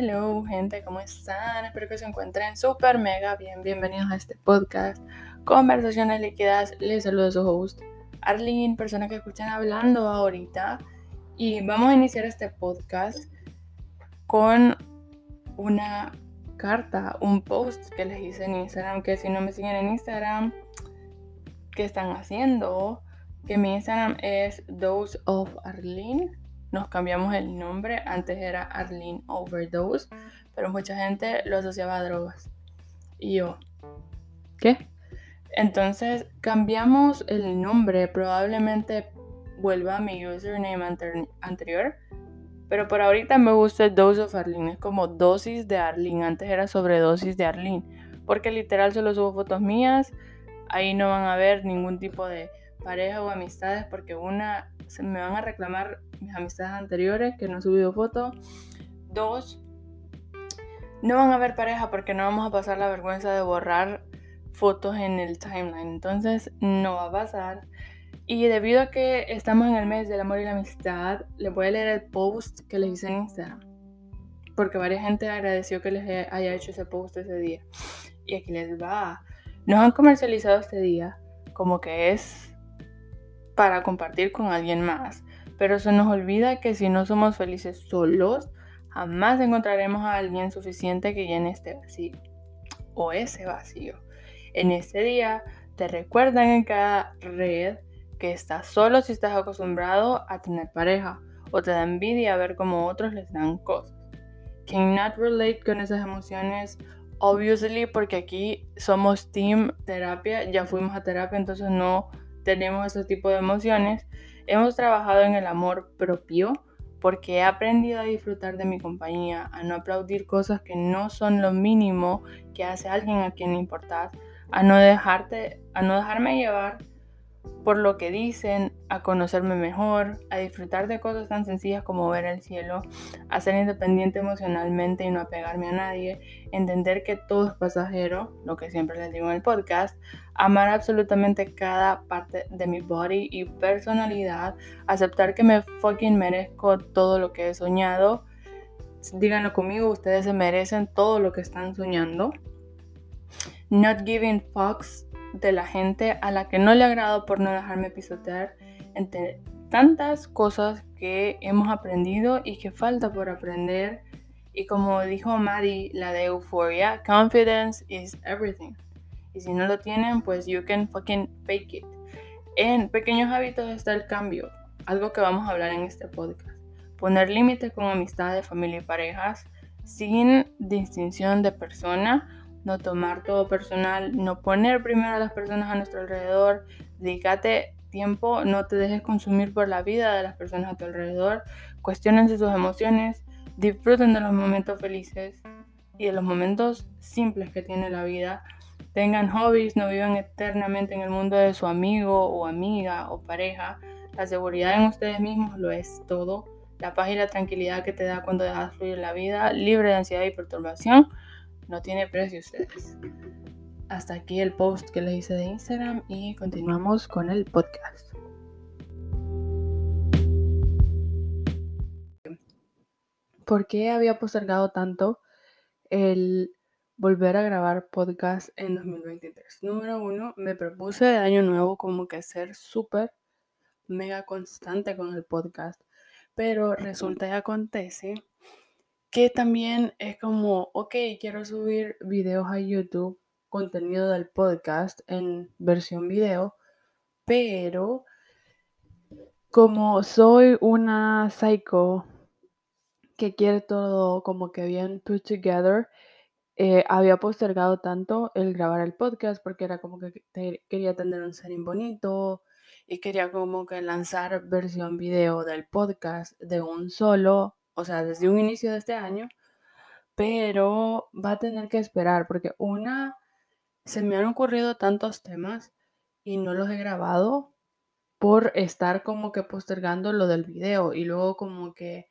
Hello, gente, ¿cómo están? Espero que se encuentren súper mega bien. Bienvenidos a este podcast, Conversaciones Líquidas. Les saludo a su host, Arlene, persona que escuchan hablando ahorita. Y vamos a iniciar este podcast con una carta, un post que les hice en Instagram. Que si no me siguen en Instagram, ¿qué están haciendo? Que mi Instagram es Dose of Arlene nos cambiamos el nombre. Antes era Arlene Overdose, pero mucha gente lo asociaba a drogas. Y yo, ¿qué? Entonces cambiamos el nombre, probablemente vuelva a mi username anterior, pero por ahorita me gusta Dose of Arlene, es como dosis de Arlene, antes era sobredosis de Arlene, porque literal solo subo fotos mías, ahí no van a ver ningún tipo de pareja o amistades porque una se me van a reclamar mis amistades anteriores que no he subido fotos. Dos, no van a ver pareja porque no vamos a pasar la vergüenza de borrar fotos en el timeline. Entonces no va a pasar. Y debido a que estamos en el mes del amor y la amistad, les voy a leer el post que les hice en Instagram. Porque varias gente agradeció que les haya hecho ese post ese día. Y aquí les va. Nos han comercializado este día como que es para compartir con alguien más. Pero se nos olvida que si no somos felices solos, jamás encontraremos a alguien suficiente que llene este vacío o ese vacío. En este día te recuerdan en cada red que estás solo si estás acostumbrado a tener pareja o te da envidia ver cómo otros les dan cosas. Cannot relate con esas emociones, obviously, porque aquí somos team terapia, ya fuimos a terapia, entonces no tenemos ese tipo de emociones, hemos trabajado en el amor propio porque he aprendido a disfrutar de mi compañía, a no aplaudir cosas que no son lo mínimo que hace alguien a quien importas, a no dejarte, a no dejarme llevar por lo que dicen, a conocerme mejor, a disfrutar de cosas tan sencillas como ver el cielo, a ser independiente emocionalmente y no apegarme a nadie, entender que todo es pasajero, lo que siempre les digo en el podcast, amar absolutamente cada parte de mi body y personalidad, aceptar que me fucking merezco todo lo que he soñado. Díganlo conmigo, ustedes se merecen todo lo que están soñando. Not giving fucks de la gente a la que no le agrado por no dejarme pisotear entre tantas cosas que hemos aprendido y que falta por aprender. Y como dijo Maddie, la de Euphoria, confidence is everything. Y si no lo tienen, pues you can fucking fake it. En pequeños hábitos está el cambio, algo que vamos a hablar en este podcast. Poner límites con amistades, familia y parejas sin distinción de persona no tomar todo personal, no poner primero a las personas a nuestro alrededor, dedícate tiempo, no te dejes consumir por la vida de las personas a tu alrededor, cuestionense sus emociones, disfruten de los momentos felices y de los momentos simples que tiene la vida. Tengan hobbies, no vivan eternamente en el mundo de su amigo o amiga o pareja. La seguridad en ustedes mismos lo es todo. La paz y la tranquilidad que te da cuando dejas fluir la vida, libre de ansiedad y perturbación no tiene precio ustedes. Hasta aquí el post que les hice de Instagram y continuamos con el podcast. ¿Por qué había postergado tanto el volver a grabar podcast en 2023? Número uno, me propuse de año nuevo como que ser súper mega constante con el podcast, pero resulta y acontece que también es como, ok, quiero subir videos a YouTube, contenido del podcast en versión video, pero como soy una psycho que quiere todo como que bien put together, eh, había postergado tanto el grabar el podcast porque era como que quería tener un setting bonito y quería como que lanzar versión video del podcast de un solo o sea, desde un inicio de este año, pero va a tener que esperar porque una, se me han ocurrido tantos temas y no los he grabado por estar como que postergando lo del video y luego como que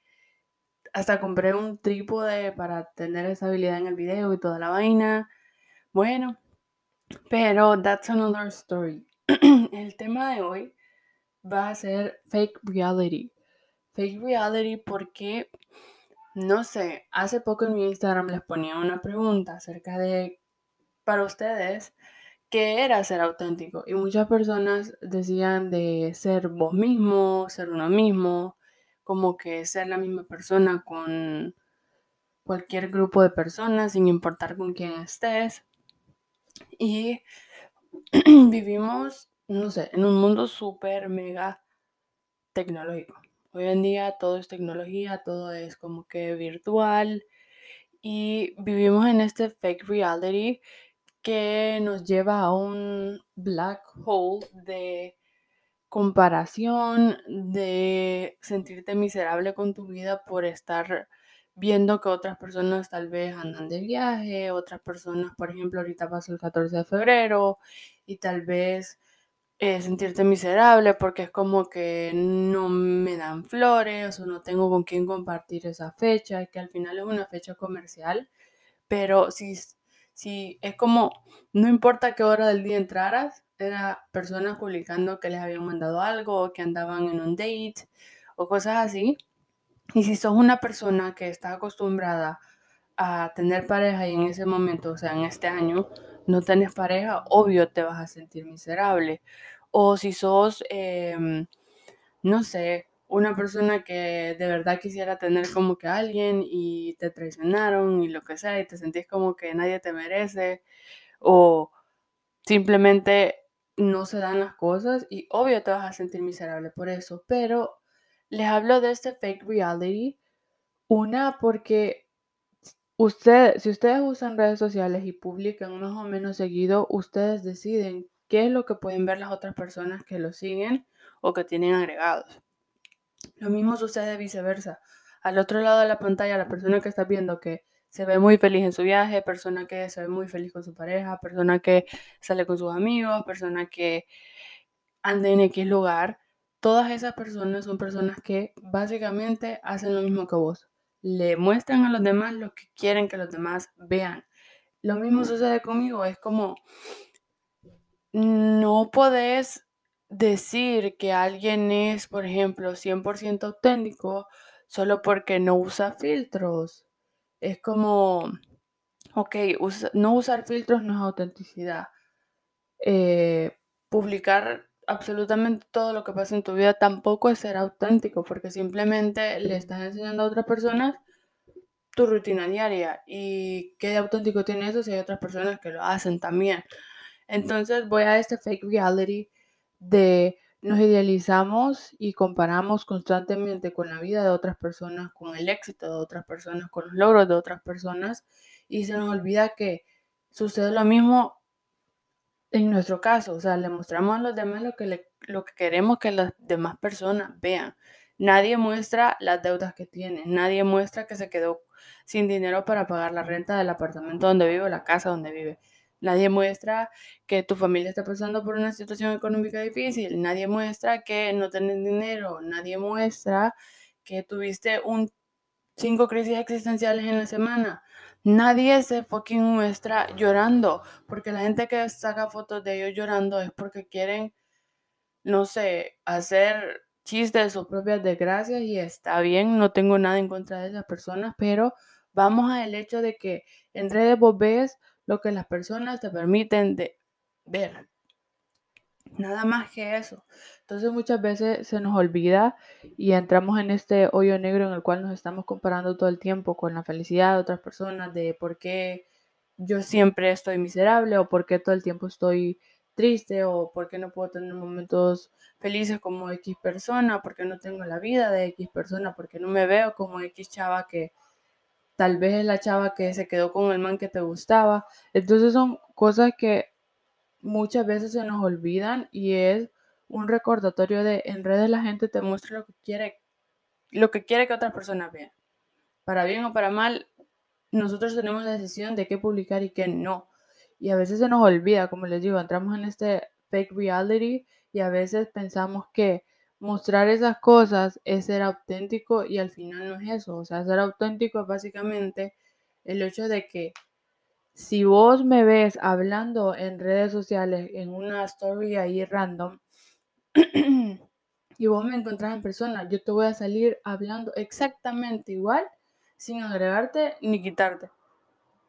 hasta compré un trípode para tener estabilidad en el video y toda la vaina. Bueno, pero that's another story. el tema de hoy va a ser fake reality fake reality porque no sé, hace poco en mi Instagram les ponía una pregunta acerca de, para ustedes, ¿qué era ser auténtico? Y muchas personas decían de ser vos mismo, ser uno mismo, como que ser la misma persona con cualquier grupo de personas, sin importar con quién estés. Y vivimos, no sé, en un mundo súper mega tecnológico. Hoy en día todo es tecnología, todo es como que virtual y vivimos en este fake reality que nos lleva a un black hole de comparación, de sentirte miserable con tu vida por estar viendo que otras personas tal vez andan de viaje, otras personas, por ejemplo, ahorita pasó el 14 de febrero y tal vez eh, sentirte miserable porque es como que no me dan flores o no tengo con quién compartir esa fecha, que al final es una fecha comercial, pero si, si es como, no importa qué hora del día entraras, era personas publicando que les habían mandado algo o que andaban en un date o cosas así. Y si sos una persona que está acostumbrada a tener pareja y en ese momento, o sea, en este año, no tenés pareja, obvio te vas a sentir miserable. O si sos, em, no sé, una persona que de verdad quisiera tener como que alguien y te traicionaron y lo que sea y te sentís como que nadie te merece o simplemente no se dan las cosas y obvio te vas a sentir miserable por eso, pero les hablo de este fake reality, una porque Usted, si ustedes usan redes sociales y publican más o menos seguido, ustedes deciden qué es lo que pueden ver las otras personas que lo siguen o que tienen agregados. Lo mismo sucede viceversa. Al otro lado de la pantalla, la persona que está viendo que se ve muy feliz en su viaje, persona que se ve muy feliz con su pareja, persona que sale con sus amigos, persona que anda en X lugar, todas esas personas son personas que básicamente hacen lo mismo que vos le muestran a los demás lo que quieren que los demás vean. Lo mismo sucede conmigo, es como no podés decir que alguien es, por ejemplo, 100% auténtico solo porque no usa filtros. Es como, ok, no usar filtros no es autenticidad. Eh, publicar absolutamente todo lo que pasa en tu vida tampoco es ser auténtico, porque simplemente le estás enseñando a otras personas tu rutina diaria y qué auténtico tiene eso si hay otras personas que lo hacen también. Entonces voy a este fake reality de nos idealizamos y comparamos constantemente con la vida de otras personas, con el éxito de otras personas, con los logros de otras personas y se nos olvida que sucede lo mismo en nuestro caso, o sea, le mostramos a los demás lo que, lo que queremos que las demás personas vean. Nadie muestra las deudas que tiene, nadie muestra que se quedó sin dinero para pagar la renta del apartamento donde vive o la casa donde vive. Nadie muestra que tu familia está pasando por una situación económica difícil, nadie muestra que no tienes dinero, nadie muestra que tuviste un cinco crisis existenciales en la semana, Nadie se fucking muestra llorando, porque la gente que saca fotos de ellos llorando es porque quieren, no sé, hacer chistes de sus propias desgracias y está bien, no tengo nada en contra de esas personas, pero vamos al hecho de que en redes vos ves lo que las personas te permiten de ver. Nada más que eso. Entonces muchas veces se nos olvida y entramos en este hoyo negro en el cual nos estamos comparando todo el tiempo con la felicidad de otras personas, de por qué yo siempre estoy miserable o por qué todo el tiempo estoy triste o por qué no puedo tener momentos felices como X persona, por qué no tengo la vida de X persona, porque no me veo como X chava que tal vez es la chava que se quedó con el man que te gustaba. Entonces son cosas que muchas veces se nos olvidan y es un recordatorio de en redes la gente te muestra lo que quiere, lo que quiere que otras personas vean. Para bien o para mal, nosotros tenemos la decisión de qué publicar y qué no. Y a veces se nos olvida, como les digo, entramos en este fake reality y a veces pensamos que mostrar esas cosas es ser auténtico y al final no es eso. O sea, ser auténtico es básicamente el hecho de que si vos me ves hablando en redes sociales, en una story ahí random, y vos me encontrás en persona, yo te voy a salir hablando exactamente igual sin agregarte ni quitarte.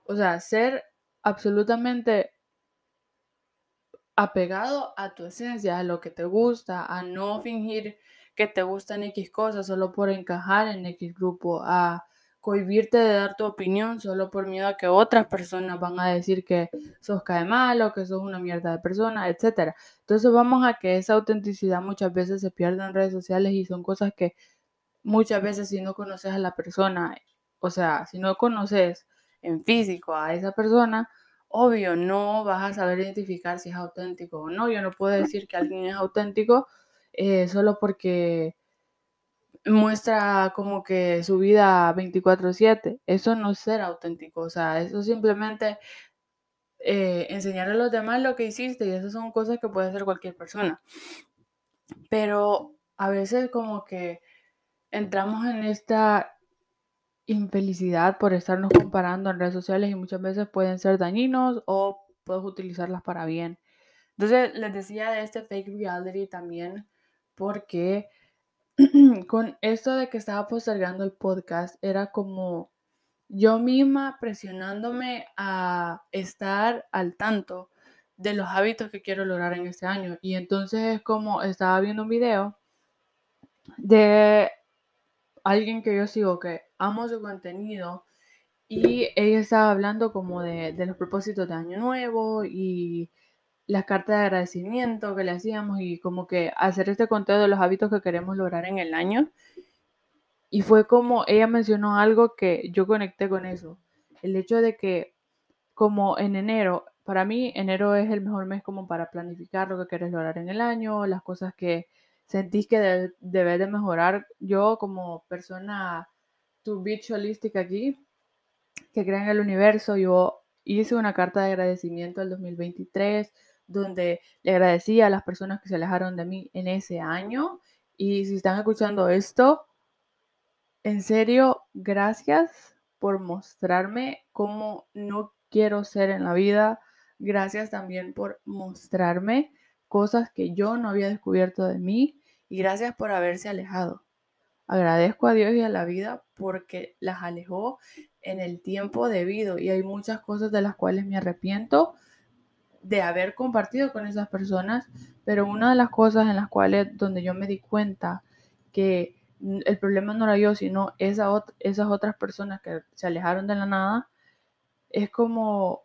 O sea, ser absolutamente apegado a tu esencia, a lo que te gusta, a no fingir que te gustan X cosas solo por encajar en X grupo, a cohibirte de dar tu opinión solo por miedo a que otras personas van a decir que sos cae malo, que sos una mierda de persona, etc. Entonces vamos a que esa autenticidad muchas veces se pierde en redes sociales y son cosas que muchas veces si no conoces a la persona, o sea, si no conoces en físico a esa persona, obvio, no vas a saber identificar si es auténtico o no. Yo no puedo decir que alguien es auténtico eh, solo porque muestra como que su vida 24/7. Eso no es ser auténtico, o sea, eso simplemente eh, enseñar a los demás lo que hiciste y esas son cosas que puede hacer cualquier persona. Pero a veces como que entramos en esta infelicidad por estarnos comparando en redes sociales y muchas veces pueden ser dañinos o puedes utilizarlas para bien. Entonces les decía de este fake reality también porque con esto de que estaba postergando el podcast era como yo misma presionándome a estar al tanto de los hábitos que quiero lograr en este año. Y entonces es como estaba viendo un video de alguien que yo sigo que amo su contenido y ella estaba hablando como de, de los propósitos de año nuevo y las cartas de agradecimiento que le hacíamos y como que hacer este conteo de los hábitos que queremos lograr en el año. Y fue como ella mencionó algo que yo conecté con eso. El hecho de que como en enero, para mí enero es el mejor mes como para planificar lo que quieres lograr en el año, las cosas que sentís que debes de mejorar. Yo como persona, tu bitch holística aquí, que cree en el universo, yo hice una carta de agradecimiento al 2023 donde le agradecía a las personas que se alejaron de mí en ese año. Y si están escuchando esto, en serio, gracias por mostrarme cómo no quiero ser en la vida. Gracias también por mostrarme cosas que yo no había descubierto de mí. Y gracias por haberse alejado. Agradezco a Dios y a la vida porque las alejó en el tiempo debido y hay muchas cosas de las cuales me arrepiento de haber compartido con esas personas, pero una de las cosas en las cuales donde yo me di cuenta que el problema no era yo, sino esas otras personas que se alejaron de la nada, es como,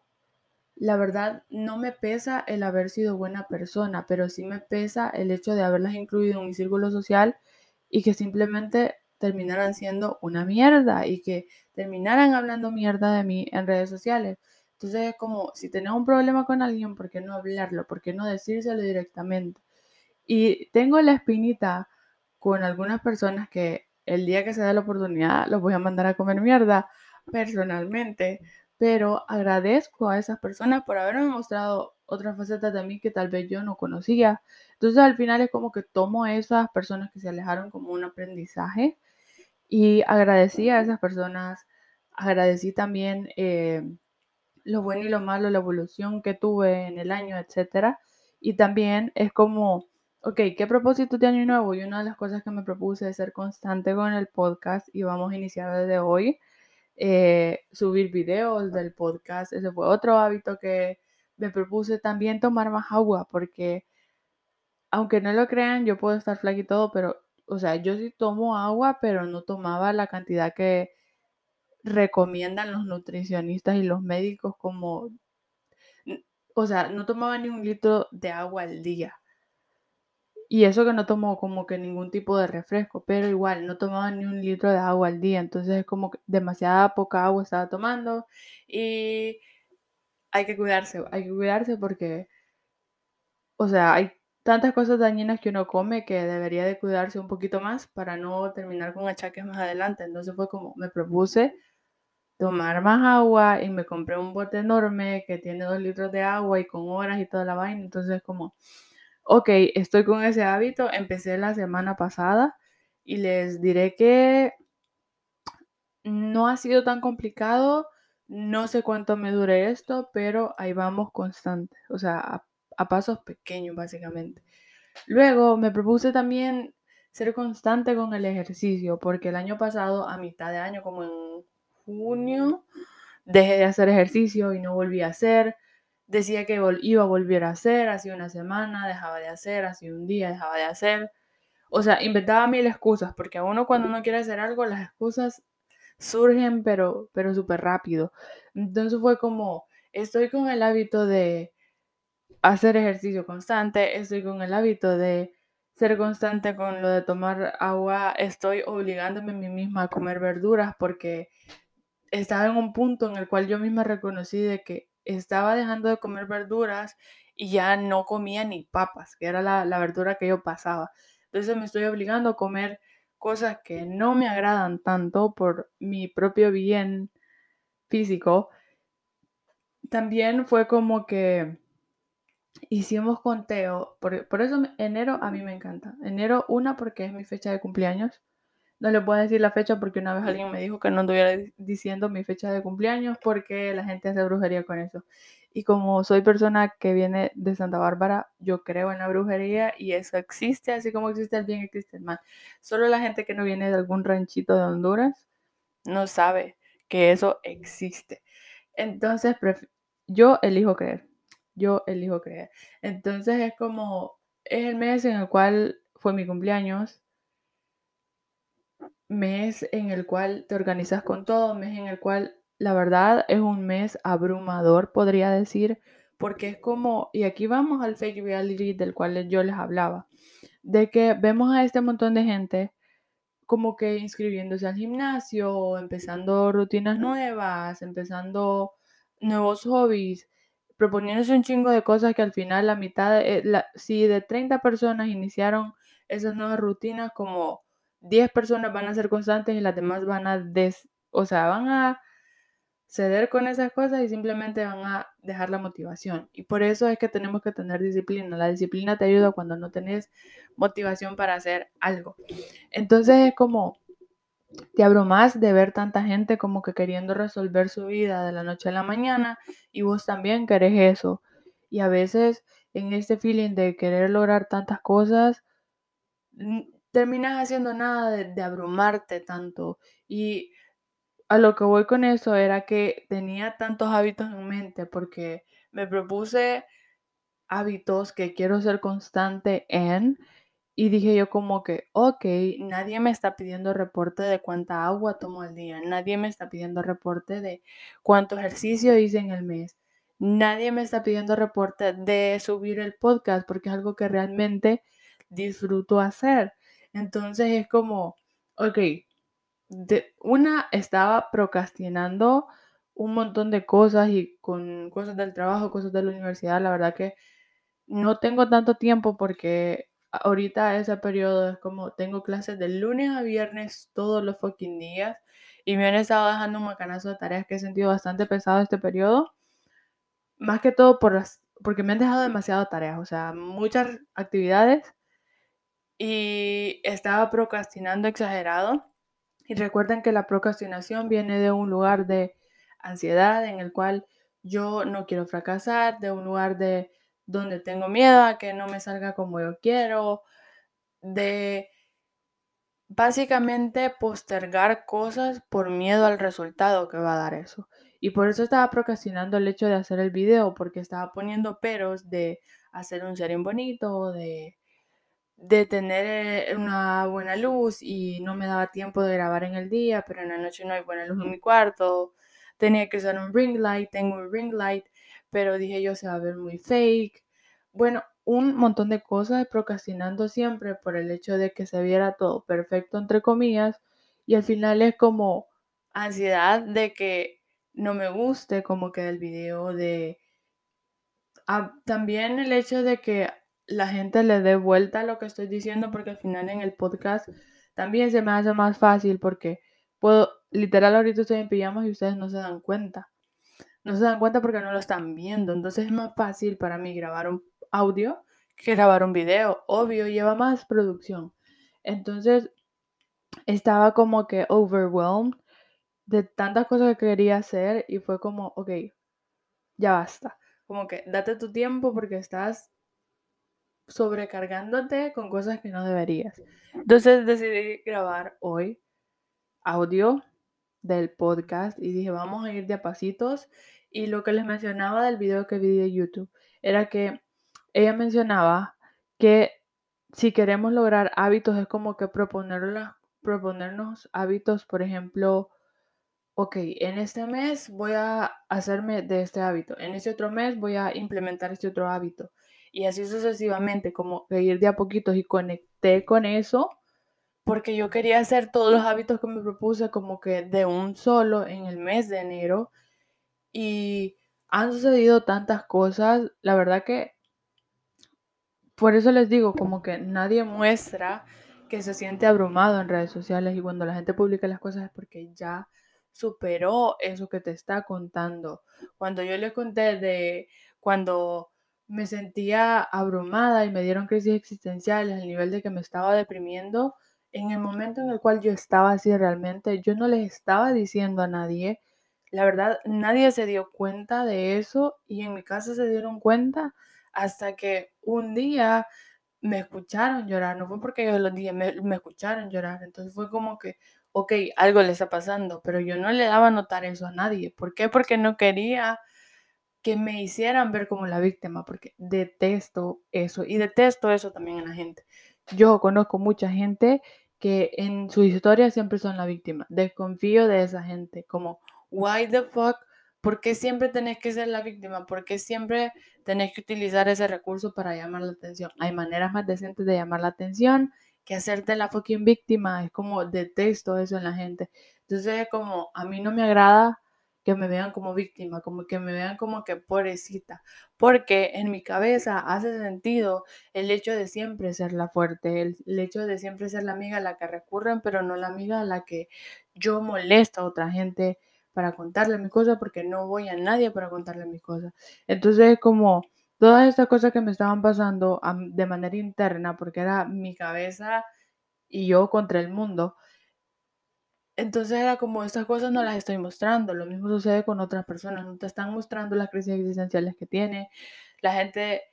la verdad, no me pesa el haber sido buena persona, pero sí me pesa el hecho de haberlas incluido en mi círculo social y que simplemente terminaran siendo una mierda y que terminaran hablando mierda de mí en redes sociales. Entonces es como, si tenés un problema con alguien, ¿por qué no hablarlo? ¿Por qué no decírselo directamente? Y tengo la espinita con algunas personas que el día que se da la oportunidad los voy a mandar a comer mierda personalmente, pero agradezco a esas personas por haberme mostrado otras facetas de mí que tal vez yo no conocía. Entonces al final es como que tomo esas personas que se alejaron como un aprendizaje y agradecí a esas personas, agradecí también eh, lo bueno y lo malo, la evolución que tuve en el año, etcétera. Y también es como, ok, ¿qué propósito de año nuevo? Y una de las cosas que me propuse es ser constante con el podcast y vamos a iniciar desde hoy. Eh, subir videos del podcast, ese fue otro hábito que me propuse también tomar más agua porque aunque no lo crean, yo puedo estar flaca y todo, pero, o sea, yo sí tomo agua, pero no tomaba la cantidad que, recomiendan los nutricionistas y los médicos como, o sea, no tomaba ni un litro de agua al día. Y eso que no tomó como que ningún tipo de refresco, pero igual no tomaba ni un litro de agua al día. Entonces es como demasiada poca agua estaba tomando. Y hay que cuidarse, hay que cuidarse porque, o sea, hay tantas cosas dañinas que uno come que debería de cuidarse un poquito más para no terminar con achaques más adelante. Entonces fue como me propuse tomar más agua y me compré un bote enorme que tiene dos litros de agua y con horas y toda la vaina. Entonces como, ok, estoy con ese hábito, empecé la semana pasada y les diré que no ha sido tan complicado, no sé cuánto me dure esto, pero ahí vamos constante, o sea, a, pasos pequeños básicamente. Luego me propuse también ser constante con el ejercicio, porque el año pasado, a mitad de año, como en junio dejé de hacer ejercicio y no volví a hacer. Decía que iba a volver a hacer, hacía una semana, dejaba de hacer, hacía un día, dejaba de hacer. O sea, inventaba mil excusas, porque uno cuando uno quiere hacer algo, las excusas surgen, pero, pero súper rápido. Entonces fue como, estoy con el hábito de hacer ejercicio constante, estoy con el hábito de ser constante con lo de tomar agua, estoy obligándome a mí misma a comer verduras porque estaba en un punto en el cual yo misma reconocí de que estaba dejando de comer verduras y ya no comía ni papas, que era la, la verdura que yo pasaba. Entonces me estoy obligando a comer cosas que no me agradan tanto por mi propio bien físico. También fue como que hicimos conteo, por, por eso enero a mí me encanta. Enero, una, porque es mi fecha de cumpleaños. No le puedo decir la fecha porque una vez alguien me dijo que no anduviera diciendo mi fecha de cumpleaños porque la gente hace brujería con eso. Y como soy persona que viene de Santa Bárbara, yo creo en la brujería y eso existe, así como existe el bien, existe el mal. Solo la gente que no viene de algún ranchito de Honduras no sabe que eso existe. Entonces, yo elijo creer yo elijo creer. Entonces es como, es el mes en el cual fue mi cumpleaños, mes en el cual te organizas con todo, mes en el cual la verdad es un mes abrumador, podría decir, porque es como, y aquí vamos al fake reality del cual yo les hablaba, de que vemos a este montón de gente como que inscribiéndose al gimnasio, empezando rutinas nuevas, empezando nuevos hobbies, proponiéndose un chingo de cosas que al final la mitad, si de 30 personas iniciaron esas nuevas rutinas, como 10 personas van a ser constantes y las demás van a, des, o sea, van a ceder con esas cosas y simplemente van a dejar la motivación. Y por eso es que tenemos que tener disciplina. La disciplina te ayuda cuando no tenés motivación para hacer algo. Entonces es como te abrumas de ver tanta gente como que queriendo resolver su vida de la noche a la mañana y vos también querés eso. Y a veces en este feeling de querer lograr tantas cosas, terminas haciendo nada de, abrumarte tanto. Y a lo que voy con eso era que tenía tantos hábitos en mente porque me propuse hábitos que quiero ser constante en y dije yo como que, ok, nadie me está pidiendo reporte de cuánta agua tomo al día, nadie me está pidiendo reporte de cuánto ejercicio hice en el mes, nadie me está pidiendo reporte de subir el podcast porque es algo que realmente disfruto hacer. Entonces es como, ok, de, una estaba procrastinando un montón de cosas y con cosas del trabajo, cosas de la universidad, la verdad que no tengo tanto tiempo porque ahorita ese periodo es como tengo clases de lunes a viernes todos los fucking días y me han estado dejando un macanazo de tareas que he sentido bastante pesado este periodo. Más que todo por porque me han dejado demasiadas tareas, o sea, muchas actividades y estaba procrastinando exagerado. Y recuerden que la procrastinación viene de un lugar de ansiedad en el cual yo no quiero fracasar, de un lugar de donde tengo miedo a que no me salga como yo quiero, de básicamente postergar cosas por miedo al resultado que va a dar eso. Y por eso estaba procrastinando el hecho de hacer el video, porque estaba poniendo peros de hacer un sharing bonito, de, de tener eh, una buena luz y no me daba tiempo de grabar en el día, pero en la noche no hay buena luz en mi cuarto. Tenía que usar un ring light, tengo un ring light pero dije yo se va a ver muy fake. Bueno, un montón de cosas procrastinando siempre por el hecho de que se viera todo perfecto entre comillas y al final es como ansiedad de que no me guste como queda el video de ah, también el hecho de que la gente le dé vuelta a lo que estoy diciendo porque al final en el podcast también se me hace más fácil porque puedo literal ahorita estoy en pijamas y ustedes no se dan cuenta no se dan cuenta porque no lo están viendo. Entonces es más fácil para mí grabar un audio que grabar un video. Obvio, lleva más producción. Entonces estaba como que overwhelmed de tantas cosas que quería hacer y fue como, ok, ya basta. Como que date tu tiempo porque estás sobrecargándote con cosas que no deberías. Entonces decidí grabar hoy audio del podcast y dije, vamos a ir de a pasitos. Y lo que les mencionaba del video que vi de YouTube era que ella mencionaba que si queremos lograr hábitos es como que proponernos hábitos, por ejemplo, ok, en este mes voy a hacerme de este hábito, en este otro mes voy a implementar este otro hábito. Y así sucesivamente, como que ir de a poquitos y conecté con eso porque yo quería hacer todos los hábitos que me propuse como que de un solo en el mes de enero y han sucedido tantas cosas, la verdad que por eso les digo, como que nadie muestra que se siente abrumado en redes sociales y cuando la gente publica las cosas es porque ya superó eso que te está contando. Cuando yo le conté de cuando me sentía abrumada y me dieron crisis existenciales al nivel de que me estaba deprimiendo, en el momento en el cual yo estaba así realmente, yo no les estaba diciendo a nadie, la verdad, nadie se dio cuenta de eso y en mi casa se dieron cuenta hasta que un día me escucharon llorar, no fue porque yo los dije, me, escucharon llorar, entonces fue como que, ok, algo le está pasando, pero yo no le daba a notar eso a nadie. ¿Por qué? Porque no quería que me hicieran ver como la víctima, porque detesto eso y detesto eso también en la gente. Yo conozco mucha gente que en su historia siempre son la víctima. Desconfío de esa gente, como, why the fuck, ¿por qué siempre tenés que ser la víctima? ¿Por qué siempre tenés que utilizar ese recurso para llamar la atención? Hay maneras más decentes de llamar la atención que hacerte la fucking víctima. Es como detesto eso en la gente. Entonces es como, a mí no me agrada que me vean como víctima, como que me vean como que pobrecita, porque en mi cabeza hace sentido el hecho de siempre ser la fuerte, el, hecho de siempre ser la amiga a la que recurren, pero no la amiga a la que yo molesto a otra gente para contarle mis cosas, porque no voy a nadie para contarle mis cosas. Entonces, como todas estas cosas que me estaban pasando de manera interna, porque era mi cabeza y yo contra el mundo, entonces era como estas cosas no las estoy mostrando. Lo mismo sucede con otras personas. No te están mostrando las crisis existenciales que tiene. La gente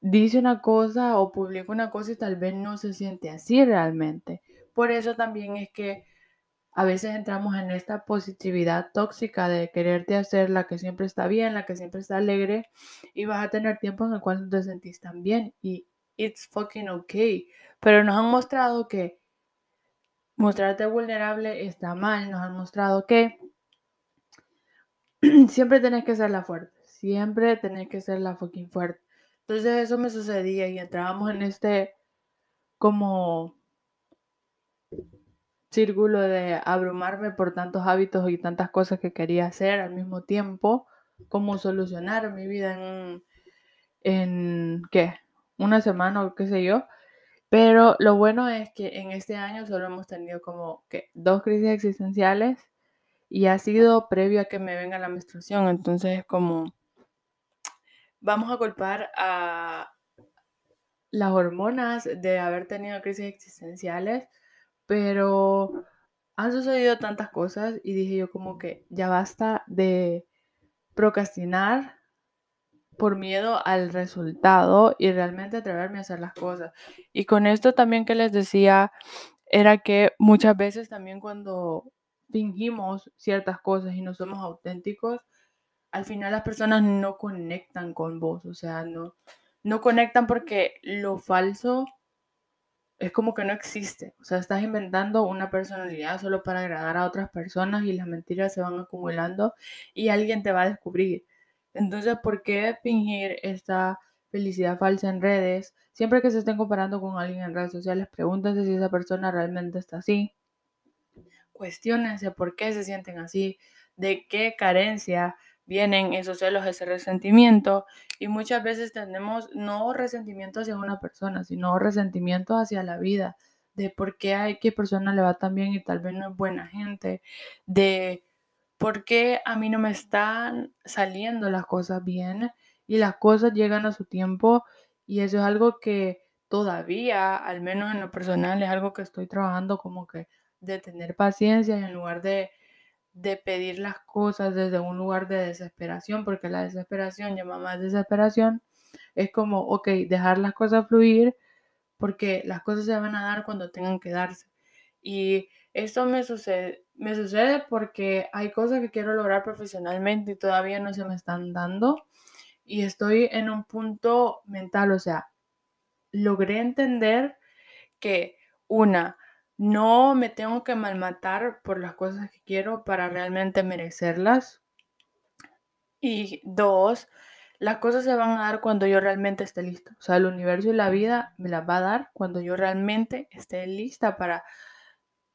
dice una cosa o publica una cosa y tal vez no se siente así realmente. Por eso también es que a veces entramos en esta positividad tóxica de quererte hacer la que siempre está bien, la que siempre está alegre y vas a tener tiempo en el cual no te sentís tan bien y it's fucking okay. Pero nos han mostrado que mostrarte vulnerable está mal. Nos han mostrado que siempre tenés que ser la fuerte. Siempre tenés que ser la fucking fuerte. Entonces eso me sucedía y entrábamos en este como círculo de abrumarme por tantos hábitos y tantas cosas que quería hacer al mismo tiempo, como solucionar mi vida en, en ¿qué? Una semana o qué sé yo. Pero lo bueno es que en este año solo hemos tenido como que dos crisis existenciales y ha sido previo a que me venga la menstruación. Entonces, como vamos a culpar a las hormonas de haber tenido crisis existenciales, pero han sucedido tantas cosas y dije yo como que ya basta de procrastinar por miedo al resultado y realmente atreverme a hacer las cosas. Y con esto también que les decía, era que muchas veces también cuando fingimos ciertas cosas y no somos auténticos, al final las personas no conectan con vos, o sea, no, no conectan porque lo falso es como que no existe, o sea, estás inventando una personalidad solo para agradar a otras personas y las mentiras se van acumulando y alguien te va a descubrir. Entonces, ¿por qué fingir esta felicidad falsa en redes? Siempre que se estén comparando con alguien en redes sociales, pregúntense si esa persona realmente está así. Cuestiónense por qué se sienten así, de qué carencia vienen esos celos, ese resentimiento. Y muchas veces tenemos no resentimiento hacia una persona, sino resentimiento hacia la vida, de por qué hay que persona le va tan bien y tal vez no es buena gente, de ¿Por qué a mí no me están saliendo las cosas bien y las cosas llegan a su tiempo? Y eso es algo que todavía, al menos en lo personal, es algo que estoy trabajando como que de tener paciencia en lugar de, de pedir las cosas desde un lugar de desesperación, porque la desesperación llama más desesperación. Es como, ok, dejar las cosas fluir porque las cosas se van a dar cuando tengan que darse. Y esto me sucede, me sucede porque hay cosas que quiero lograr profesionalmente y todavía no se me están dando. Y estoy en un punto mental, o sea, logré entender que una, no me tengo que malmatar por las cosas que quiero para realmente merecerlas. Y dos, las cosas se van a dar cuando yo realmente esté lista. O sea, el universo y la vida me las va a dar cuando yo realmente esté lista para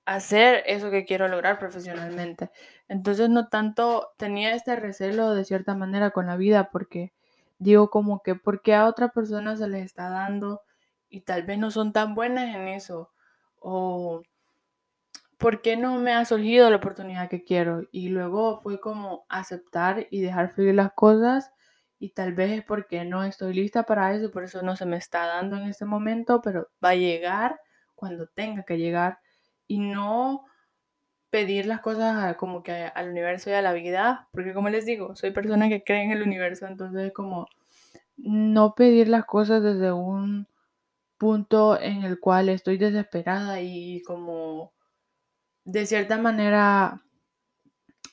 hacer eso que quiero lograr profesionalmente. Entonces no tanto tenía este recelo de cierta manera con la vida porque digo como que porque a otra persona se les está dando y tal vez no son tan buenas en eso o por qué no me ha surgido la oportunidad que quiero y luego fue como aceptar y dejar fluir las cosas y tal vez es porque no estoy lista para eso, por eso no se me está dando en este momento, pero va a llegar cuando tenga que llegar y no pedir las cosas como que al universo y a la vida, porque como les digo, soy persona que cree en el universo, entonces como no pedir las cosas desde un punto en el cual estoy desesperada y como de cierta manera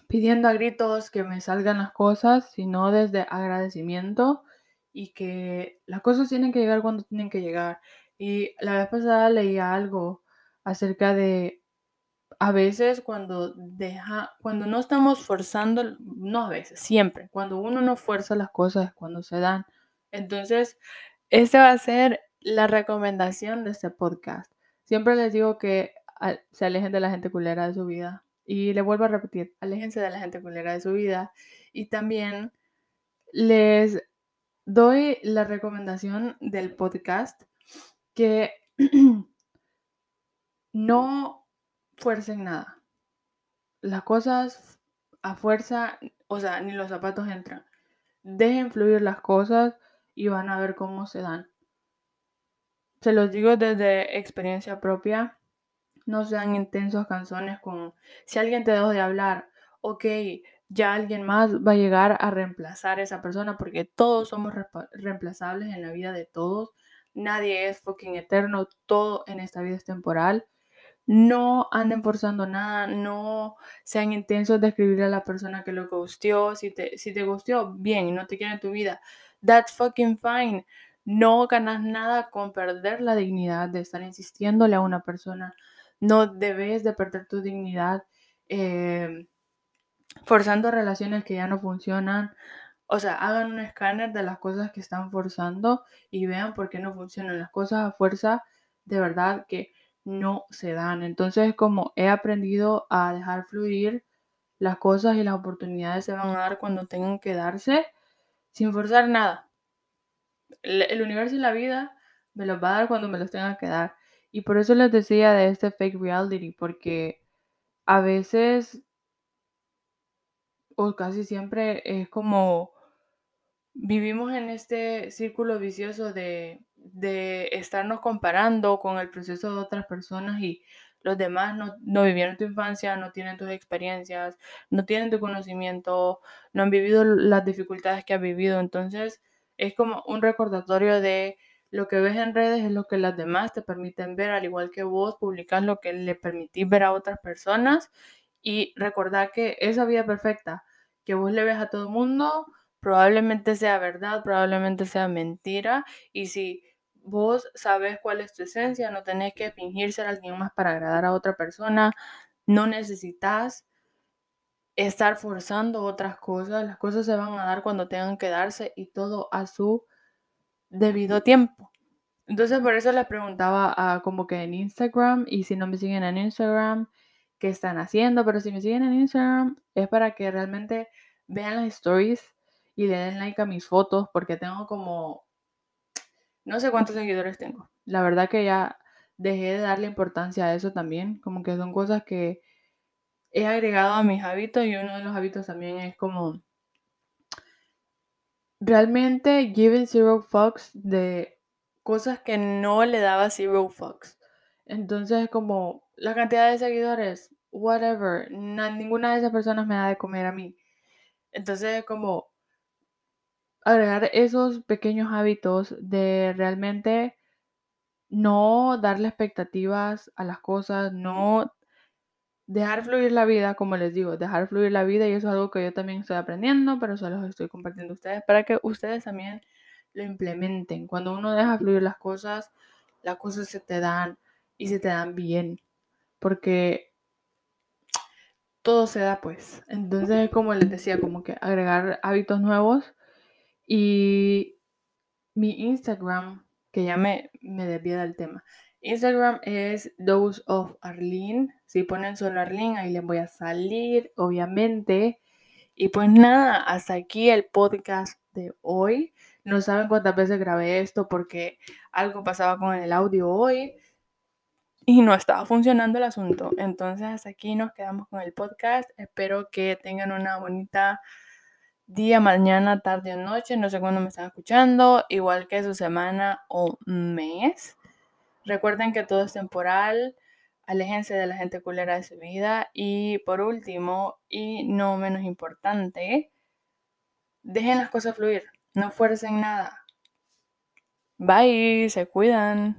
pidiendo a gritos que me salgan las cosas, sino desde agradecimiento y que las cosas tienen que llegar cuando tienen que llegar. Y la vez pasada leí algo acerca de a veces cuando deja, cuando no estamos forzando, no a veces, siempre, cuando uno no fuerza las cosas, cuando se dan. Entonces, este va a ser la recomendación de este podcast. Siempre les digo que se alejen de la gente culera de su vida. Y le vuelvo a repetir, aléjense de la gente culera de su vida. Y también les doy la recomendación del podcast que no fuercen nada. Las cosas a fuerza, o sea, ni los zapatos entran. Dejen fluir las cosas y van a ver cómo se dan. Se los digo desde experiencia propia. No sean intensos canzones con si alguien te dejó de hablar, ok, ya alguien más va a llegar a reemplazar a esa persona porque todos somos reemplazables en la vida de todos. Nadie es fucking eterno, todo en esta vida es temporal. No anden forzando nada, no sean intensos de escribirle a la persona que lo gustió. Si te, si te gustó, bien, no te quiere en tu vida, that's fucking fine. No ganas nada con perder la dignidad de estar insistiéndole a una persona. No debes de perder tu dignidad eh, forzando relaciones que ya no funcionan. O sea, hagan un escáner de las cosas que están forzando y vean por qué no funcionan. Las cosas a fuerza de verdad que no se dan. Entonces, como he aprendido a dejar fluir las cosas y las oportunidades se van a dar cuando tengan que darse sin forzar nada. El, universo y la vida me los va a dar cuando me los tenga que dar. Y por eso les decía de este fake reality, porque a veces o casi siempre es como vivimos en este círculo vicioso de, de estarnos comparando con el proceso de otras personas y los demás no, no, vivieron tu infancia, no tienen tus experiencias, no tienen tu conocimiento, no han vivido las dificultades que has vivido. Entonces es como un recordatorio de lo que ves en redes es lo que las demás te permiten ver, al igual que vos publicas lo que le permitís ver a otras personas y recordar que esa vida perfecta que vos le ves a todo el mundo probablemente sea verdad, probablemente sea mentira y si vos sabes cuál es tu esencia, no tenés que fingir ser alguien más para agradar a otra persona, no necesitas estar forzando otras cosas, las cosas se van a dar cuando tengan que darse y todo a su debido tiempo. Entonces por eso les preguntaba a, como que en Instagram y si no me siguen en Instagram, qué están haciendo, pero si me siguen en Instagram es para que realmente vean las stories y le den like a mis fotos porque tengo como no sé cuántos seguidores tengo. La verdad que ya dejé de darle importancia a eso también, como que son cosas que he agregado a mis hábitos y uno de los hábitos también es como realmente giving zero fucks de cosas que no le daba zero fucks. Entonces como la cantidad de seguidores, whatever, ninguna de esas personas me da de comer a mí. Entonces como agregar esos pequeños hábitos de realmente no darle expectativas a las cosas, no dejar fluir la vida, como les digo, dejar fluir la vida y eso es algo que yo también estoy aprendiendo, pero solo los estoy compartiendo a ustedes para que ustedes también lo implementen. Cuando uno deja fluir las cosas, las cosas se te dan y se te dan bien, porque todo se da pues. Entonces, como les decía, como que agregar hábitos nuevos y mi Instagram, que ya me, me desvía del tema. Instagram es Dose of Arlene. Si ponen solo Arlene, ahí les voy a salir, obviamente. Y pues nada, hasta aquí el podcast de hoy. No saben cuántas veces grabé esto porque algo pasaba con el audio hoy y no estaba funcionando el asunto. Entonces hasta aquí nos quedamos con el podcast. Espero que tengan una bonita día, mañana, tarde o noche. No sé cuándo me están escuchando. Igual que su semana o mes. Recuerden que todo es temporal. Aléjense de la gente culera de su vida. Y por último, y no menos importante, dejen las cosas fluir. No fuercen nada. Bye, se cuidan.